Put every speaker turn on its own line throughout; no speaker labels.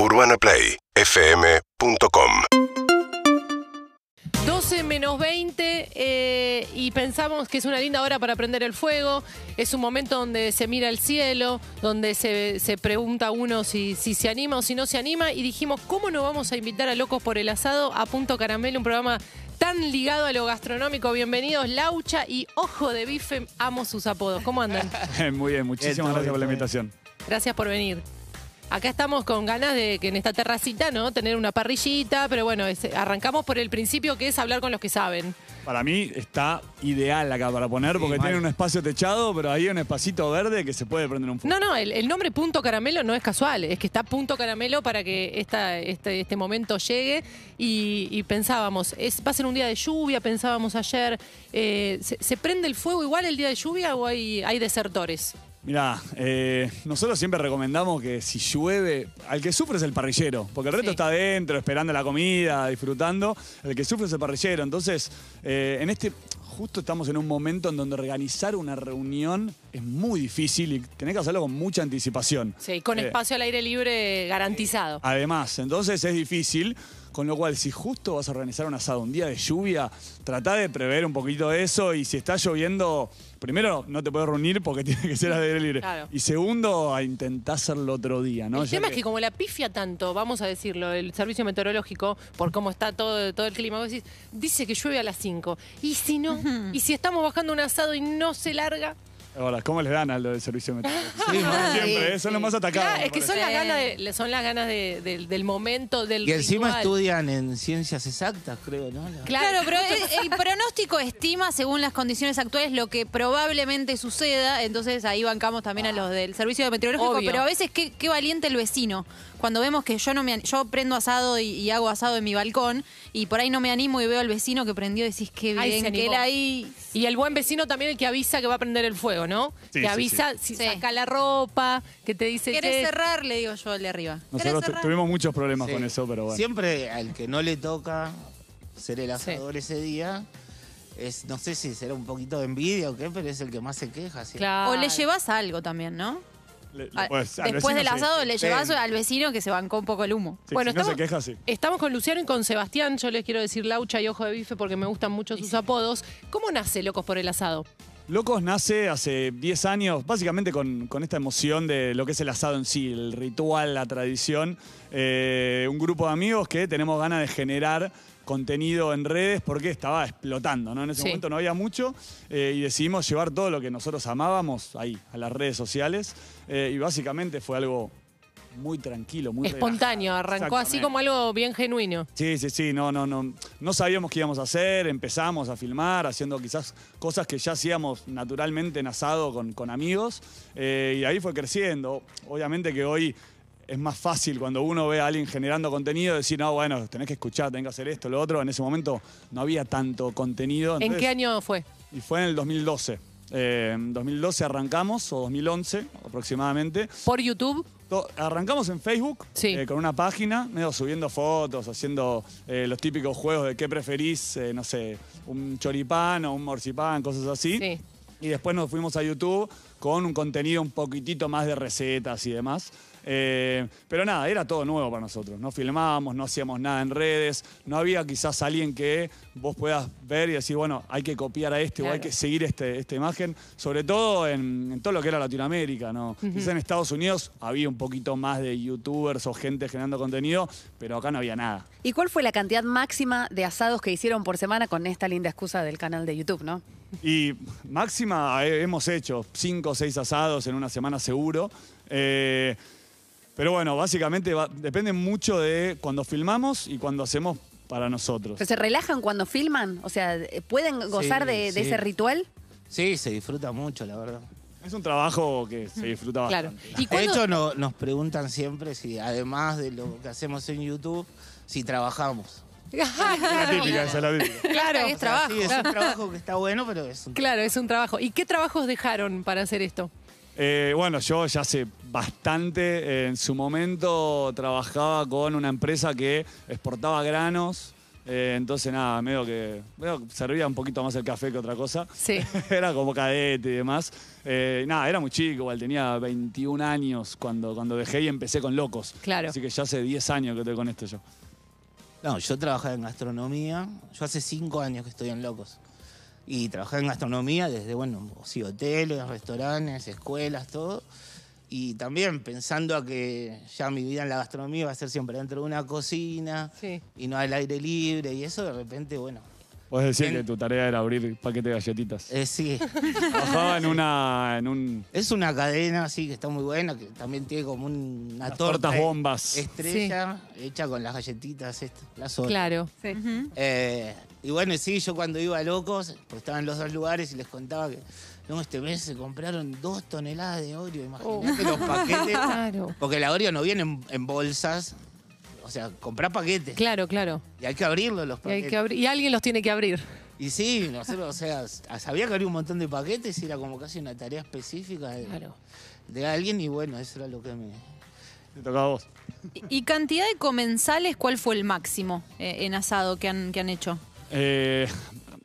UrbanaPlayFM.com
12 menos 20 eh, y pensamos que es una linda hora para prender el fuego. Es un momento donde se mira el cielo, donde se, se pregunta uno si, si se anima o si no se anima. Y dijimos, ¿cómo no vamos a invitar a Locos por el Asado a Punto Caramelo, un programa tan ligado a lo gastronómico? Bienvenidos, Laucha y Ojo de Bife. Amo sus apodos. ¿Cómo andan?
Muy bien, muchísimas gracias por la invitación.
Gracias por venir. Acá estamos con ganas de que en esta terracita, ¿no? Tener una parrillita, pero bueno, es- arrancamos por el principio que es hablar con los que saben.
Para mí está ideal acá para poner porque tiene un espacio techado, pero ahí hay un espacito verde que se puede prender un fuego.
No, no, el, el nombre Punto Caramelo no es casual, es que está Punto Caramelo para que esta, este, este momento llegue y, y pensábamos, es, va a ser un día de lluvia, pensábamos ayer, eh, ¿se, se prende el fuego igual el día de lluvia o hay, hay desertores?
Mirá, eh, nosotros siempre recomendamos que si llueve, al que sufre es el parrillero, porque el resto
Sí.
está adentro, esperando la comida, disfrutando. El que sufre es el parrillero. Entonces, eh, en este, justo estamos en un momento en donde organizar una reunión es muy difícil y tenés que hacerlo con mucha anticipación.
Sí, con
Eh,
espacio al aire libre garantizado.
Además, entonces es difícil, con lo cual si justo vas a organizar un asado un día de lluvia, trata de prever un poquito eso y si está lloviendo, primero no te puedes reunir porque tiene que ser al aire libre.
Claro.
Y segundo, a intentar hacerlo otro día, ¿no?
el
Ya
tema es que como la pifia tanto, vamos a decirlo, el servicio meteorológico, por cómo está todo, todo el clima, vos decís, dice que llueve a las 5. ¿Y si no? ¿Y si estamos bajando un asado y no se larga?
Ahora, ¿cómo les dan al del servicio meteorológico?
Sí,
Como
sí,
siempre, ¿eh? son los más atacados.
Claro,
me
es que son las ganas, de, son las ganas de- del- del momento, del
Y encima
ritual.
estudian en ciencias exactas, creo, ¿no? La-
Claro,
pero el, el pronóstico estima, según las condiciones actuales, lo que probablemente suceda. Entonces ahí bancamos también a los del servicio meteorológico.
Obvio.
Pero a veces qué, qué valiente el vecino. Cuando vemos que yo no me an- yo prendo asado y, y hago asado en mi balcón y por ahí no me animo y veo al vecino que prendió y decís qué bien que
animó.
él ahí.
Y el buen vecino también el que avisa que va a prender el fuego, ¿no?
Sí,
que
sí,
avisa si
Sí.
saca la ropa, que te dice
¿Querés
"Che,
cerrar? Le digo yo al de arriba. ¿Querés
Nosotros tu-
cerrar?
tuvimos muchos problemas
Sí.
con eso, pero bueno.
Siempre al que no le toca ser el asador ese día, es, no sé si será un poquito de envidia o qué, pero es el que más se queja. ¿sí?
Claro.
O le llevas algo también, ¿no?
Le- le
A-
puedes- al
Después del
sí.
asado le llevas
Sí.
al vecino que se bancó un poco el humo.
Sí,
Bueno,
si no se
estamos-
queja, sí.
Estamos con Luciano y con Sebastián. Yo les quiero decir Laucha y Ojo de Bife porque me gustan mucho sus apodos. ¿Cómo nace Locos por el Asado?
Locos nace hace 10 años, básicamente con, con esta emoción de lo que es el asado en sí, el ritual, la tradición. Eh, un grupo de amigos que tenemos ganas de generar contenido en redes porque estaba explotando, ¿no? En ese
Sí.
momento no había mucho eh, y decidimos llevar todo lo que nosotros amábamos ahí, a las redes sociales. Eh, y básicamente fue algo muy tranquilo, muy
Espontáneo,
relajado.
arrancó así como algo bien genuino.
Sí, sí, sí, no, no, no. No sabíamos qué íbamos a hacer, empezamos a filmar, haciendo quizás cosas que ya hacíamos naturalmente en asado con, con amigos, eh, y ahí fue creciendo. Obviamente que hoy es más fácil cuando uno ve a alguien generando contenido decir, no, bueno, tenés que escuchar, tenés que hacer esto, lo otro. En ese momento no había tanto contenido.
¿En qué año fue?
Y fue en el 2012. Eh, en 2012 arrancamos, o 2011 aproximadamente.
¿Por YouTube?
To- Arrancamos en Facebook
Sí.
eh, con una página, medio subiendo fotos, haciendo eh, los típicos juegos de qué preferís, eh, no sé, un choripán o un morcipán, cosas así.
Sí.
Y después nos fuimos a YouTube con un contenido un poquitito más de recetas y demás. Eh, pero nada, era todo nuevo para nosotros. No filmábamos, no hacíamos nada en redes. No había quizás alguien que vos puedas ver y decir, bueno, hay que copiar a este o hay que seguir este, esta imagen. Sobre todo en, en todo lo que era Latinoamérica, ¿no? Quizás en Estados Unidos había un poquito más de youtubers o gente generando contenido, pero acá no había nada.
¿Y cuál fue la cantidad máxima de asados que hicieron por semana con esta linda excusa del canal de YouTube, no?
Y máxima eh, hemos hecho cinco o seis asados en una semana seguro. Eh, pero bueno, básicamente va- depende mucho de cuando filmamos y cuando hacemos para nosotros.
¿Pero se relajan cuando filman? O sea, ¿pueden gozar de, de
sí.
ese ritual?
Sí, se disfruta mucho, la verdad.
Es un trabajo que se disfruta
Claro.
bastante.
¿Y
De
cuándo-
hecho, no- nos preguntan siempre si, además de lo que hacemos en YouTube, si trabajamos.
La típica, esa es la típica.
Claro,
Es trabajo.
Sí, es un trabajo que está bueno, pero es un
claro, es un trabajo. ¿Y qué trabajos dejaron para hacer esto?
Eh, bueno, yo ya hace bastante, eh, en su momento trabajaba con una empresa que exportaba granos Eh, entonces, nada, medio que, medio que servía un poquito más el café que otra cosa.
Sí.
era como cadete y demás. Eh, nada, era muy chico, igual tenía 21 años cuando, cuando dejé y empecé con Locos.
Claro.
Así que ya hace 10 años que estoy con esto yo.
No, yo trabajaba en gastronomía. Yo hace cinco años que estoy en Locos. Y trabajé en gastronomía desde, bueno, sí, hoteles, restaurantes, escuelas, todo. Y también pensando a que ya mi vida en la gastronomía va a ser siempre dentro de una cocina
Sí.
y no al aire libre. Y eso de repente, bueno,
Puedes decir que tu tarea era abrir paquete de galletitas.
eh, sí.
Trabajaba en una. En un,
Es una cadena así que está muy buena, que también tiene como un- una
Las
torta
tortas bombas.
estrella hecha con las galletitas estas, las otras.
Claro.
Sí.
Eh, y bueno, sí, yo cuando iba a Locos, pues estaba en los dos lugares y les contaba que no, este mes se compraron dos toneladas de Oreo, imagínate los paquetes.
Claro.
Porque la Oreo no viene en, en bolsas, o sea, comprar paquetes.
Claro, claro.
Y hay que abrirlos los
Y,
paquetes.
hay que abrir- y alguien los tiene que abrir.
Y sí, nosotros, o sea, sabía que había un montón de paquetes y era como casi una tarea específica de,
Claro.
de alguien y bueno, eso era lo que me...
Te tocaba a vos.
¿Y- ¿Y cantidad de comensales cuál fue el máximo eh, en asado que han, que han hecho?
Eh,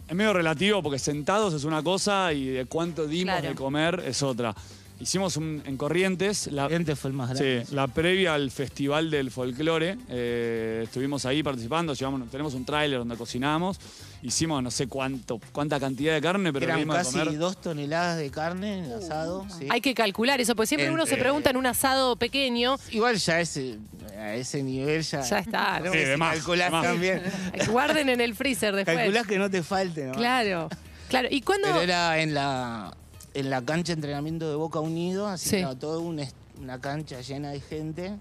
es medio relativo porque sentados es una cosa y de cuánto dimos
Claro.
de comer es otra. Hicimos un- en Corrientes. La,
Corrientes fue el más grande.
Sí, la previa al Festival del Folclore. eh, estuvimos ahí participando, llevamos, tenemos un tráiler donde cocinamos. Hicimos no sé cuánto, cuánta cantidad de carne, pero
Eran casi
comer.
dos toneladas de carne en asado. sí.
Hay que calcular eso, porque siempre uno se pregunta en un asado pequeño.
Igual ya ese, a ese nivel ya...
Ya está, ¿no?
Sí, de más,
calculás
de más.
también.
Guarden en el freezer después.
Calculás que no te falte, ¿no?
Claro. Claro. ¿Y cuándo?
Pero era en la, en la cancha de entrenamiento de Boca Unido, así
Sí.
que era toda una, una cancha llena de gente,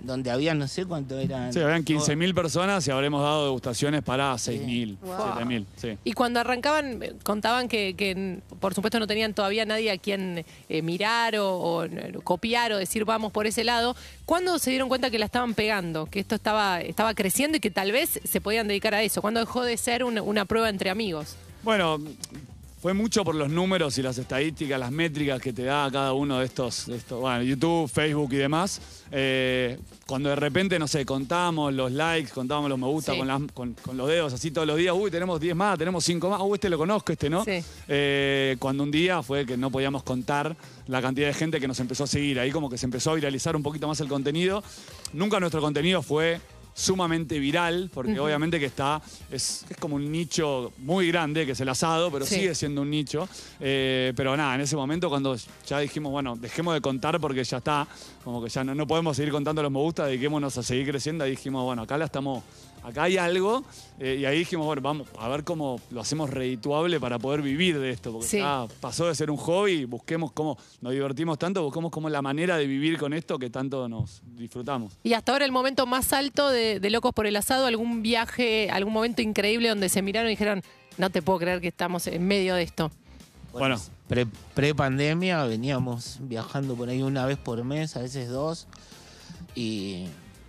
donde había no sé cuánto eran.
Sí, habían 15.000 personas y habremos dado degustaciones para 6.000,
Wow.
7.000. Sí.
Y cuando arrancaban, eh, contaban que, que, por supuesto no tenían todavía nadie a quien eh, mirar o, o, copiar o decir vamos por ese lado. ¿Cuándo se dieron cuenta que la estaban pegando? Que esto estaba, estaba creciendo y que tal vez se podían dedicar a eso. ¿Cuándo dejó de ser una prueba entre amigos?
Bueno, fue mucho por los números y las estadísticas, las métricas que te da cada uno de estos, de estos bueno, YouTube, Facebook y demás. Eh, cuando de repente, no sé, contábamos los likes, contábamos los me gusta
Sí.
con, las- con- con los dedos así todos los días. Uy, tenemos 10 más, tenemos 5 más. Uy, este lo conozco, este no.
Sí.
Eh, cuando un día fue que no podíamos contar la cantidad de gente que nos empezó a seguir. Ahí como que se empezó a viralizar un poquito más el contenido. Nunca nuestro contenido fue sumamente viral, porque obviamente que está, es, es como un nicho muy grande, que es el asado, pero
Sí.
sigue siendo un nicho. Eh, pero nada, en ese momento cuando ya dijimos, bueno, dejemos de contar porque ya está, como que ya no, no podemos seguir contando los me gusta, dediquémonos a seguir creciendo, dijimos, bueno, acá la estamos, acá hay algo, eh, y ahí dijimos, bueno, vamos a ver cómo lo hacemos redituable para poder vivir de esto, porque
Sí.
ya pasó de ser un hobby, busquemos cómo nos divertimos tanto, busquemos como la manera de vivir con esto que tanto nos disfrutamos.
Y hasta ahora el momento más alto de, de Locos por el Asado, algún viaje, algún momento increíble donde se miraron y dijeron, no te puedo creer que estamos en medio de esto.
Bueno.
Pre, pre-pandemia veníamos viajando por ahí una vez por mes, a veces dos. Y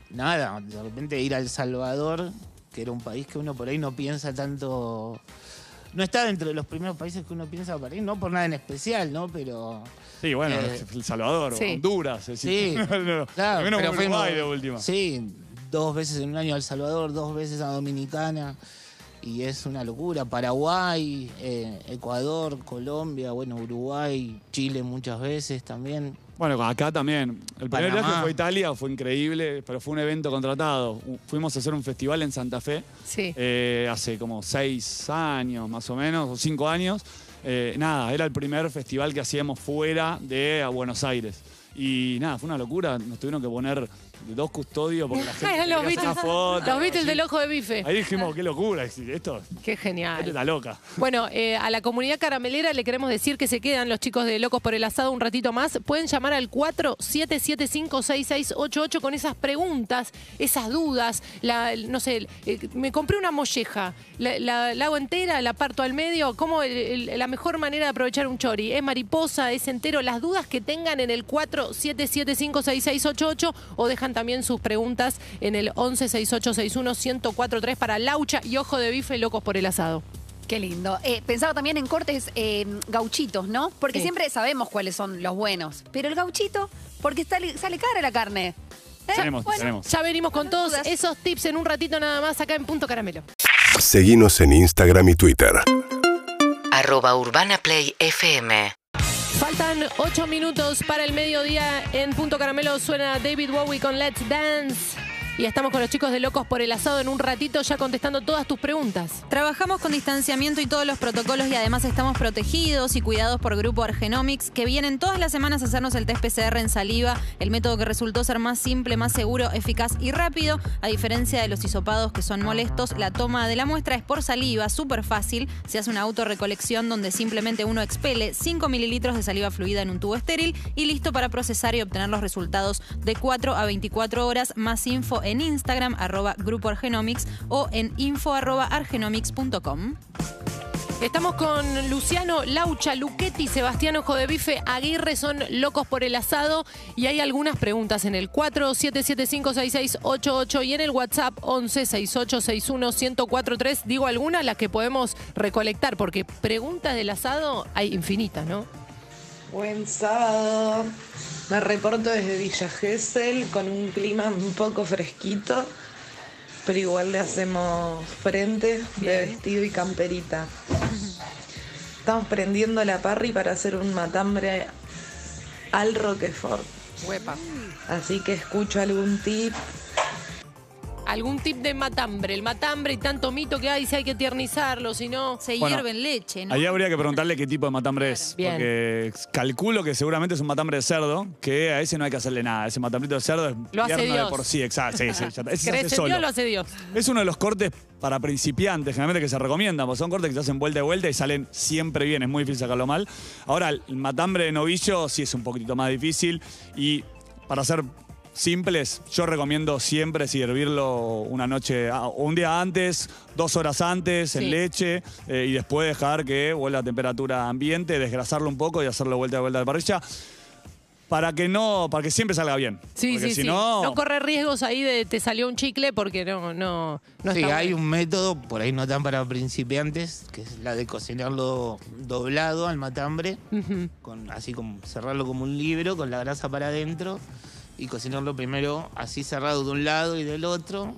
nada, de repente ir a El Salvador, que era un país que uno por ahí no piensa tanto. No está dentro de los primeros países que uno piensa para ir, no por nada en especial, ¿no? Pero.
Sí, bueno,
Eh,
El Salvador,
sí.
Honduras, es decir,
Sí,
no,
Claro,
al menos
pero
como Uruguay
fuimos-
de última.
Sí, dos veces en un año a El Salvador, dos veces a Dominicana. Y es una locura. Paraguay, eh, Ecuador, Colombia, bueno, Uruguay, Chile muchas veces también.
Bueno, acá también. El primer
Panamá.
viaje fue a Italia, fue increíble, pero fue un evento contratado. Fuimos a hacer un festival en Santa Fe
Sí.
eh, hace como seis años más o menos, o cinco años. Eh, nada, era el primer festival que hacíamos fuera de a Buenos Aires. Y nada, fue una locura. Nos tuvieron que poner dos custodios porque la gente
los Beatles,
fotos.
los Beatles del ojo de bife.
Ahí dijimos, qué locura, esto, esto
Qué genial.
está loca.
Bueno, eh, a la comunidad caramelera le queremos decir que se quedan los chicos de Locos por el Asado un ratito más. Pueden llamar al 47756688 con esas preguntas, esas dudas. La, no sé, eh, me compré una molleja, la, la- la hago entera, la parto al medio. ¿Cómo el- el- la mejor manera de aprovechar un chori? ¿Es mariposa? ¿Es entero? Las dudas que tengan en el 47756688 o dejan también sus preguntas en el 1168611043 para Laucha y Ojo de Bife Locos por el Asado.
Qué lindo. Eh, pensaba también en cortes eh, gauchitos, ¿no? Porque
Sí.
siempre sabemos cuáles son los buenos. Pero el gauchito, porque sale, sale cara la carne. ¿Eh?
Tenemos,
Bueno,
tenemos.
Ya venimos con
No
todos
dudas.
esos tips en un ratito nada más acá en Punto Caramelo.
Seguimos en Instagram y Twitter.
Arroba Urbana Play FM.
Faltan 8 minutos para el mediodía. En Punto Caramelo suena David Bowie con Let's Dance. Y estamos con los chicos de Locos por el Asado en un ratito ya contestando todas tus preguntas.
Trabajamos con distanciamiento y todos los protocolos y además estamos protegidos y cuidados por Grupo Argenomics, que vienen todas las semanas a hacernos el test PCR en saliva, el método que resultó ser más simple, más seguro, eficaz y rápido. A diferencia de los hisopados que son molestos, la toma de la muestra es por saliva, súper fácil. Se hace una autorrecolección donde simplemente uno expele 5 mililitros de saliva fluida en un tubo estéril y listo para procesar y obtener los resultados de 4 a 24 horas. Más info en Instagram, arroba Grupo Argenomics o en info arroba argenomics.com.
Estamos con Luciano Laucha, Luchetti, Sebastián Ojo de Bife, Aguirre, son locos por el asado y hay algunas preguntas en el 47756688 y en el WhatsApp 1168611043. Digo algunas, las que podemos recolectar, porque preguntas del asado hay infinitas, ¿no?
Buen sábado. Me reporto desde Villa Gesell con un clima un poco fresquito, pero igual le hacemos frente de vestido y camperita. Estamos prendiendo la parry para hacer un matambre al Roquefort.
Huepa.
Así que escucho algún tip.
Algún tip de matambre. El matambre y tanto mito que hay, si hay que tiernizarlo, si no.
Se
Bueno,
hierve en leche, ¿no?
Ahí habría que preguntarle qué tipo de matambre es.
Bien.
Porque calculo que seguramente es un matambre de cerdo, que a ese no hay que hacerle nada. Ese matambrito de cerdo es
Lo hace
tierno de
Dios.
por sí, exacto. Sí, sí, ya está. Ese se
¿Crees
hace
en
solo.
Dios? Lo hace Dios.
Es uno de los cortes para principiantes, generalmente que se recomiendan, porque son cortes que se hacen vuelta y vuelta y salen siempre bien, es muy difícil sacarlo mal. Ahora, el matambre de novillo sí es un poquitito más difícil y para hacer simples, yo recomiendo siempre servirlo una noche, ah, o un día antes, dos horas antes,
Sí.
en leche, eh, y después dejar que vuelva a temperatura ambiente, desgrasarlo un poco y hacerlo vuelta y vuelta de parrilla. Para que no, para que siempre salga bien.
Sí,
Porque
sí,
si
sí.
no,
No corre riesgos ahí de te salió un chicle porque no, no, no
sí,
está
hay un método, por ahí no tan para principiantes, que es la de cocinarlo doblado al matambre, con, así como cerrarlo como un libro, con la grasa para adentro, y cocinarlo primero así cerrado de un lado y del otro.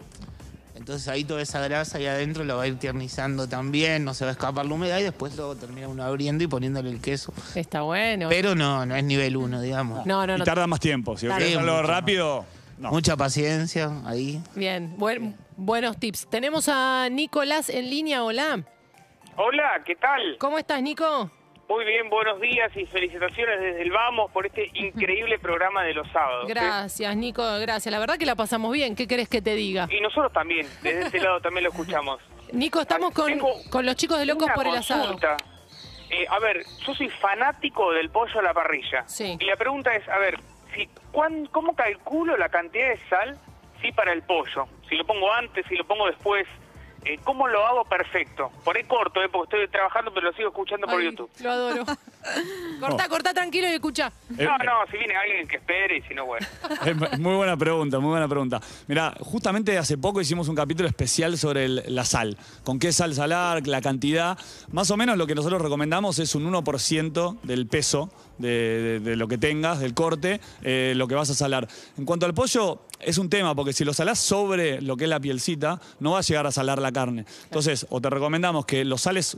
Entonces ahí toda esa grasa ahí adentro la va a ir tiernizando también, no se va a escapar la humedad y después lo termina uno abriendo y poniéndole el queso.
Está bueno.
Pero no, no es nivel 1, digamos.
no, no,
y
no.
tarda más tiempo. Si
Claro.
querés hacerlo rápido, no.
Mucha paciencia ahí.
Bien, buen- buenos tips. Tenemos a Nicolás en línea. Hola.
Hola, ¿qué tal?
¿Cómo estás, Nico?
Muy bien, buenos días y felicitaciones desde el Vamos por este increíble programa de los sábados.
Gracias, Nico, gracias. La verdad que la pasamos bien. ¿Qué querés que te diga?
Y nosotros también, desde este lado también lo escuchamos.
Nico, estamos con, con los chicos de Locos
Una
por el Asado.
consulta. Eh, a ver, yo soy fanático del pollo a la parrilla.
Sí.
Y la pregunta es, a ver, si, ¿cuán- ¿cómo calculo la cantidad de sal sí, para el pollo? Si lo pongo antes, si lo pongo después, eh, ¿cómo lo hago perfecto? Por ahí corto, eh, porque estoy trabajando, pero lo sigo escuchando por
Ay,
YouTube.
Lo adoro. cortá, cortá tranquilo y escucha.
Eh,
No, no, si viene alguien que espere y si no, bueno.
Es muy buena pregunta, muy buena pregunta. Mira, justamente hace poco hicimos un capítulo especial sobre el- la sal. ¿Con qué sal salar? La cantidad. Más o menos lo que nosotros recomendamos es un 1% del peso de, de- de lo que tengas, del corte, eh, lo que vas a salar. En cuanto al pollo, es un tema, porque si lo salás sobre lo que es la pielcita, no va a llegar a salar la carne. Entonces, o te recomendamos que lo sales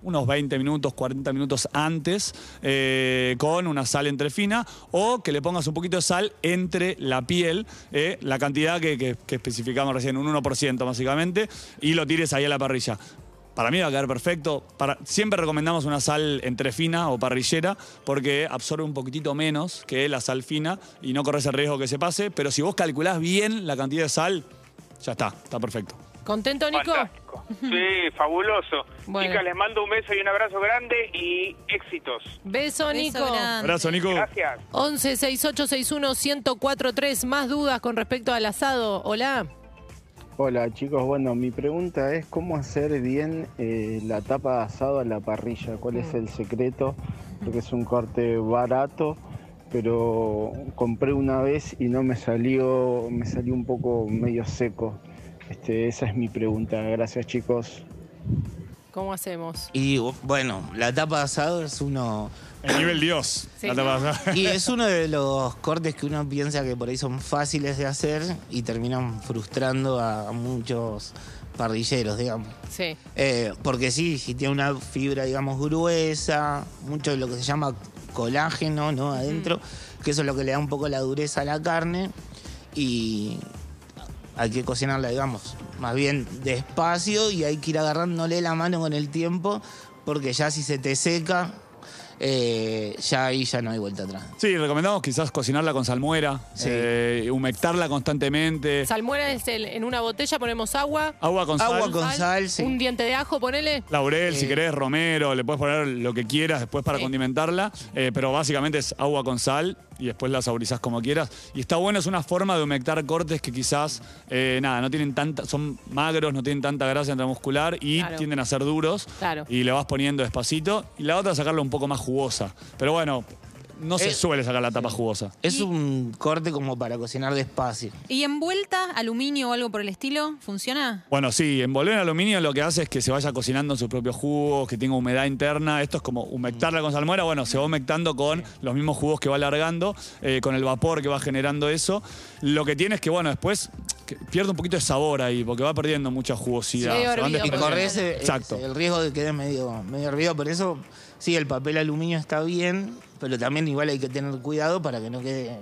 unos 20 minutos, 40 minutos antes, eh, con una sal entre fina, o que le pongas un poquito de sal entre la piel, eh, la cantidad que, que- que especificamos recién, un 1% básicamente, y lo tires ahí a la parrilla. Para mí va a quedar perfecto. Para, siempre recomendamos una sal entre fina o parrillera porque absorbe un poquitito menos que la sal fina y no corres el riesgo que se pase. Pero si vos calculás bien la cantidad de sal, ya está, está perfecto.
¿Contento, Nico?
Fantástico. Sí, fabuloso.
Bueno.
Chicas, les mando un beso y un abrazo grande y éxitos.
Beso,
Beso
Nico.
grande.
Abrazo, Nico.
Gracias.
11 6861 1043 Más dudas con respecto al asado. Hola.
Hola chicos, bueno, mi pregunta es cómo hacer bien eh, la tapa de asado a la parrilla, cuál es el secreto, porque es un corte barato, pero compré una vez y no me salió, me salió un poco medio seco. Este, esa es mi pregunta, gracias chicos.
¿Cómo hacemos?
Y bueno, la tapa de asado es uno.
El nivel Dios.
Sí.
la tapa de asado.
Y es uno de los cortes que uno piensa que por ahí son fáciles de hacer y terminan frustrando a muchos parrilleros, digamos.
Sí.
Eh, porque sí, si tiene una fibra, digamos, gruesa, mucho de lo que se llama colágeno, ¿no? Adentro, que eso es lo que le da un poco la dureza a la carne y hay que cocinarla, digamos, más bien despacio y hay que ir agarrándole la mano con el tiempo porque ya si se te seca, eh, ya ahí ya no hay vuelta atrás.
Sí, recomendamos quizás cocinarla con salmuera,
Sí.
eh, humectarla constantemente.
Salmuera es el- en una botella, ponemos agua.
Agua con sal.
Agua con sal, sí.
Un diente de ajo, ponele.
Laurel, si
Eh.
querés, romero, le puedes poner lo que quieras después para condimentarla, eh, pero básicamente es agua con sal y después la saborizás como quieras. Y está bueno, es una forma de humectar cortes que quizás, eh, nada, no tienen tanta, son magros, no tienen tanta grasa intramuscular y
Claro.
tienden a ser duros.
Claro.
Y le vas poniendo despacito. Y la otra, sacarla un poco más jugosa. Pero bueno, no se
Eh,
suele sacar la tapa jugosa.
Es un corte como para cocinar despacio.
¿Y envuelta, aluminio o algo por el estilo? ¿Funciona?
Bueno, sí, envolver en aluminio lo que hace es que se vaya cocinando en sus propios jugos, que tenga humedad interna. Esto es como humectarla con salmuera. Bueno, se va humectando con los mismos jugos que va alargando, eh, con el vapor que va generando eso. Lo que tiene es que, bueno, después que pierde un poquito de sabor ahí, porque va perdiendo mucha jugosidad.
Sí,
Se van
hervido,
Y
desprendiendo.
corres eh,
Exacto.
el riesgo de que quede medio, medio hervido. Por eso, sí, el papel aluminio está bien, pero también igual hay que tener cuidado para que no quede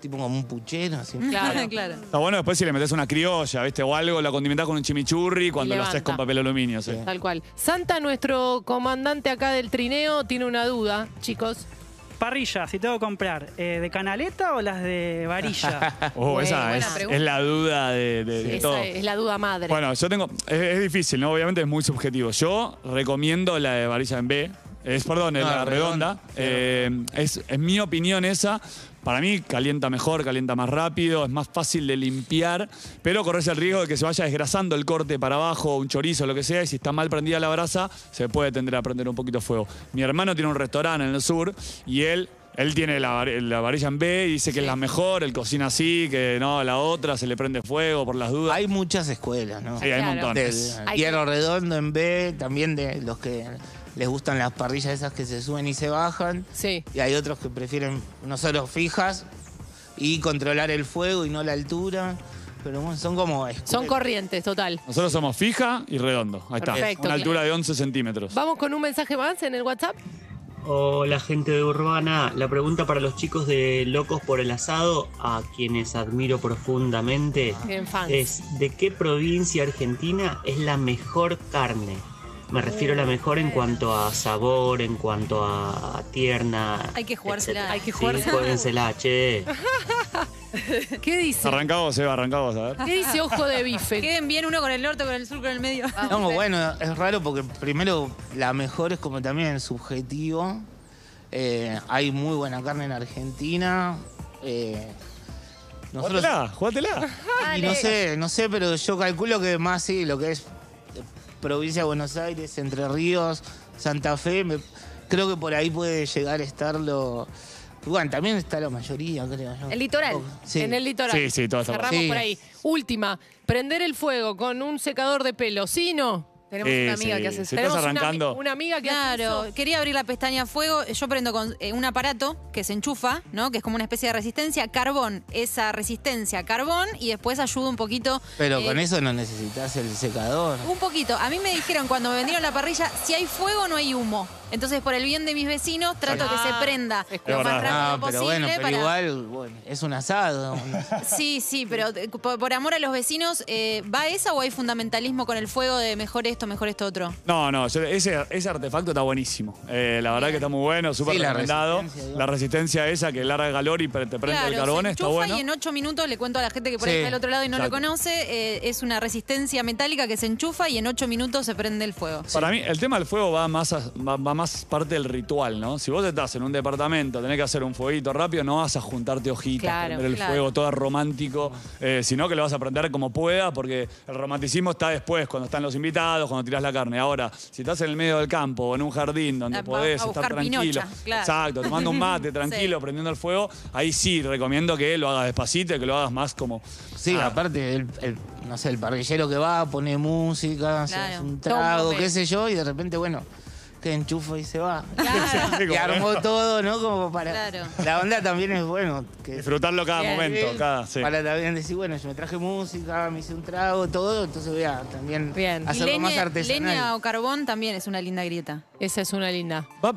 tipo como un puchero. Así.
Claro.
claro.
Está bueno después si le metes una criolla, ¿viste? O algo, la condimentás con un chimichurri cuando lo haces con papel aluminio. sí.
Tal cual. Santa, nuestro comandante acá del trineo, tiene una duda, chicos.
Parrilla, si tengo que comprar, eh, ¿de canaleta o las de varilla?
Oh, esa es, es la duda de, de- de todo.
Esa es la duda madre.
Bueno, yo tengo. Es, es difícil, ¿no? Obviamente es muy subjetivo. Yo recomiendo la de varilla en B. Es, perdón, es
No,
la redonda.
redonda.
Eh, es, es mi opinión esa. Para mí calienta mejor, calienta más rápido, es más fácil de limpiar, pero corres el riesgo de que se vaya desgrasando el corte para abajo, un chorizo, lo que sea, y si está mal prendida la brasa, se puede tender a prender un poquito fuego. Mi hermano tiene un restaurante en el sur y él él tiene la, var- la varilla en B y dice que es la mejor, él cocina así, que no, la otra se le prende fuego por las dudas.
Hay muchas escuelas, ¿no?
Sí, hay un
Claro.
montón.
Hierro redondo en B, también de los que les gustan las parrillas esas que se suben y se bajan.
Sí.
Y hay otros que prefieren nosotros fijas y controlar el fuego y no la altura. Pero bueno, son como escuelas.
Son corrientes, total.
Nosotros somos fija y redondo. Ahí está.
Perfecto.
Una altura de 11 centímetros.
Vamos con un mensaje más en el WhatsApp.
Hola gente de Urbana, la pregunta para los chicos de Locos por el Asado, a quienes admiro profundamente, es ¿de qué provincia argentina es la mejor carne? Me refiero a la mejor en cuanto a sabor, en cuanto a tierna.
Hay que jugársela.
etcétera.
Hay que
Sí,
jugársela.
juéguensela, che.
¿Qué dice?
Arrancamos, Eva, arrancamos, a ver.
¿Qué dice ojo de bife?
Queden bien uno con el norte, con el sur, con el medio.
No, bueno, es raro porque primero la mejor es como también subjetivo. Eh, hay muy buena carne en Argentina. Eh, nosotros,
Jugátela, jugátela.
y no sé, no sé, pero yo calculo que más sí, lo que es provincia de Buenos Aires, Entre Ríos, Santa Fe, me- creo que por ahí puede llegar a estar lo. Bueno, también está la mayoría, creo yo.
El litoral.
Sí.
En el litoral.
Sí, sí,
Cerramos por ahí. Última, prender el fuego con un secador de pelo, ¿sí no?
Tenemos
Eh,
una amiga
sí,
que hace eso.
Tenemos una,
arrancando.
una amiga que hace
Claro,
eso.
quería abrir la pestaña a fuego. Yo prendo con eh, un aparato que se enchufa, ¿no? Que es como una especie de resistencia. Carbón, esa resistencia, carbón, y después ayuda un poquito.
Pero
eh,
con eso no necesitas el secador.
Un poquito. A mí me dijeron cuando me vendieron la parrilla, si hay fuego no hay humo. Entonces, por el bien de mis vecinos, trato que se prenda lo más rápido
No,
posible
pero bueno, pero
para-
igual, bueno, es un asado.
Sí, sí, pero eh, por, por amor a los vecinos, eh, ¿va esa o hay fundamentalismo con el fuego de mejor esto, mejor esto otro?
No, no, yo- ese, ese artefacto está buenísimo. Eh, la verdad que está muy bueno, súper
Sí, la
recomendado.
resistencia, digamos.
La resistencia esa que larga el calor y pre- te prende el carbón
se
está
enchufa
bueno.
y en ocho minutos le cuento a la gente que por ahí
Sí,
está del otro lado y no
exacto.
lo conoce, eh, es una resistencia metálica que se enchufa y en ocho minutos se prende el fuego.
Para mí, el tema del fuego va más, a- va, va más más parte del ritual, ¿no? Si vos estás en un departamento, tenés que hacer un fueguito rápido, no vas a juntarte hojitas,
Claro,
prender el
claro.
fuego todo romántico, eh, sino que lo vas a aprender como pueda, porque el romanticismo está después, cuando están los invitados, cuando tirás la carne. Ahora, si estás en el medio del campo o en un jardín donde podés
a
estar tranquilo,
pinocha, claro.
exacto, tomando un mate tranquilo, prendiendo el fuego, ahí sí recomiendo que lo hagas despacito y que lo hagas más como.
Sí,
Ah,
aparte, el, el- no sé, el parrillero que va, pone música, hace un trago, qué sé yo, y de repente, bueno, que enchufa y se va. Y
como-
armó todo, ¿no? Como para.
Claro.
La onda también es bueno. Que
Disfrutarlo cada
Bien.
momento, cada. sí.
Para también decir, bueno, yo me traje música, me hice un trago, todo, entonces voy a también
Bien.
Hacerlo más artesanal.
leña o carbón también es una linda grieta.
Esa es una linda.
Va,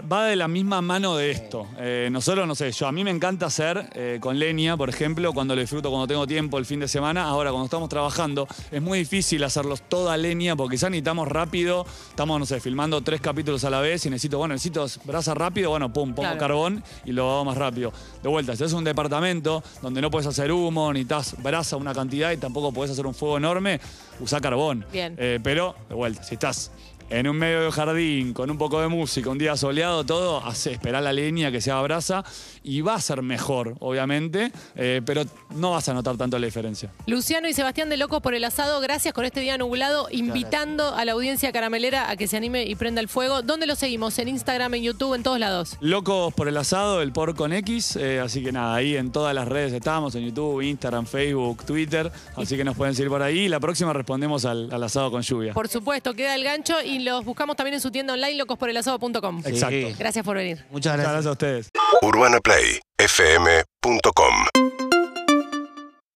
va de la misma mano de esto. Eh, nosotros, no sé, yo a mí me encanta hacer eh, con leña, por ejemplo, cuando lo disfruto, cuando tengo tiempo el fin de semana. Ahora, cuando estamos trabajando, es muy difícil hacerlos toda leña porque quizás necesitamos rápido, estamos, no sé, filmando tres capítulos a la vez y necesito, bueno, necesito brasa rápido, bueno, pum, pongo
Claro.
carbón y lo hago más rápido. De vuelta, si es un departamento donde no puedes hacer humo, necesitas brasa una cantidad y tampoco puedes hacer un fuego enorme, usa carbón.
Bien.
Eh, pero, de vuelta, si estás en un medio de jardín, con un poco de música, un día soleado, todo, hace, esperá la leña que se haga brasa y va a ser mejor, obviamente, eh, pero no vas a notar tanto la diferencia.
Luciano y Sebastián de Locos por el asado, gracias con este día nublado, invitando a la audiencia caramelera a que se anime y prenda el fuego. ¿Dónde lo seguimos? En Instagram, en YouTube, en todos lados.
Locos por el asado, el por con X, eh, así que nada, ahí en todas las redes estamos, en YouTube, Instagram, Facebook, Twitter, así que nos pueden seguir por ahí y la próxima respondemos al, al asado con lluvia.
Por supuesto, queda el gancho y los buscamos también en su tienda online, locosporelasado.com.
Sí.
Exacto.
Gracias por venir.
Muchas
Muchas
gracias.
gracias a ustedes.
UrbanaPlayFM.com